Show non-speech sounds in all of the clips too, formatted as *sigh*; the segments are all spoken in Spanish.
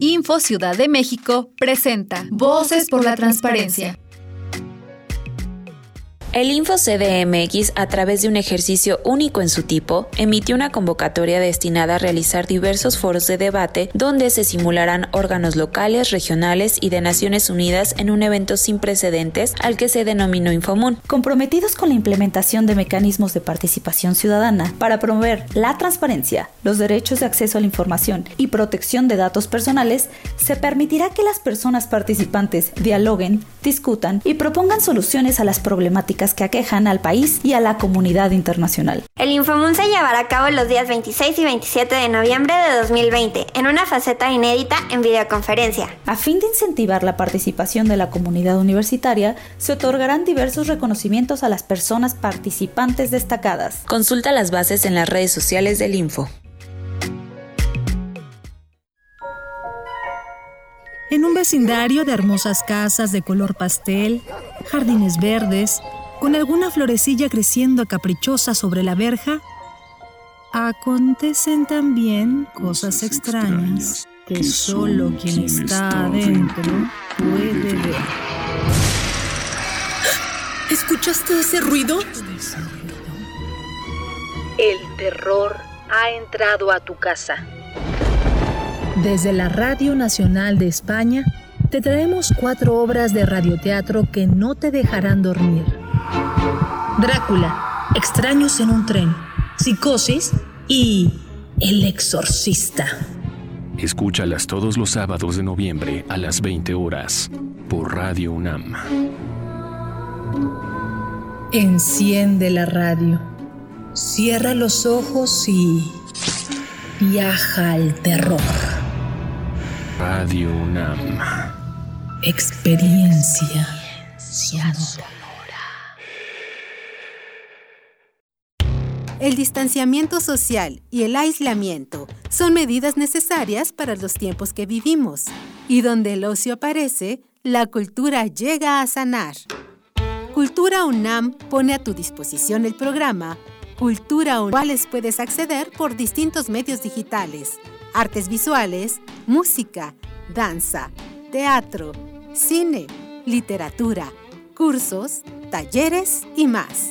Info Ciudad de México presenta Voces por la Transparencia. El Info CDMX, a través de un ejercicio único en su tipo, emitió una convocatoria destinada a realizar diversos foros de debate donde se simularán órganos locales, regionales y de Naciones Unidas en un evento sin precedentes al que se denominó Infomun. Comprometidos con la implementación de mecanismos de participación ciudadana para promover la transparencia, los derechos de acceso a la información y protección de datos personales, se permitirá que las personas participantes dialoguen, discutan y propongan soluciones a las problemáticas que aquejan al país y a la comunidad internacional. El Infomun se llevará a cabo los días 26 y 27 de noviembre de 2020 en una faceta inédita en videoconferencia. A fin de incentivar la participación de la comunidad universitaria, se otorgarán diversos reconocimientos a las personas participantes destacadas. Consulta las bases en las redes sociales del Info. En un vecindario de hermosas casas de color pastel, jardines verdes, con alguna florecilla creciendo caprichosa sobre la verja, acontecen también cosas extrañas que solo quien está adentro puede ver. *gasps* ¿Escuchaste ese ruido? El terror ha entrado a tu casa. Desde la Radio Nacional de España, te traemos cuatro obras de radioteatro que no te dejarán dormir. Drácula, Extraños en un tren, Psicosis y El Exorcista. Escúchalas todos los sábados de noviembre a las 20 horas por Radio UNAM. Enciende la radio, cierra los ojos y viaja al terror. Radio UNAM. Experiencia sonora. El distanciamiento social y el aislamiento son medidas necesarias para los tiempos que vivimos, y donde el ocio aparece, la cultura llega a sanar. Cultura UNAM pone a tu disposición el programa Cultura UNAM, cuales puedes acceder por distintos medios digitales, artes visuales, música, danza, teatro, cine, literatura, cursos, talleres y más.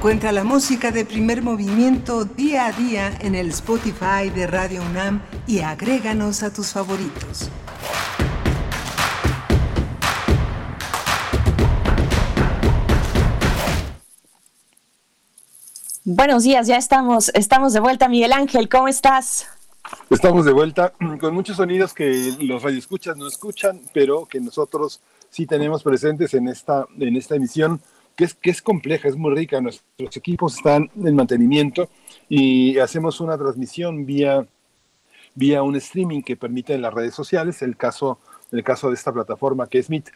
Encuentra la música de primer movimiento día a día en el Spotify de Radio UNAM y agréganos a tus favoritos. Buenos días, ya estamos, estamos de vuelta. Miguel Ángel, ¿cómo estás? Estamos de vuelta *clears throat* con muchos sonidos que los radioescuchas no escuchan, pero que nosotros sí tenemos presentes en esta, en esta emisión que es, compleja, es muy rica. Nuestros equipos están en mantenimiento y hacemos una transmisión vía, vía un streaming que permite en las redes sociales, el caso, el caso de esta plataforma que es Meet.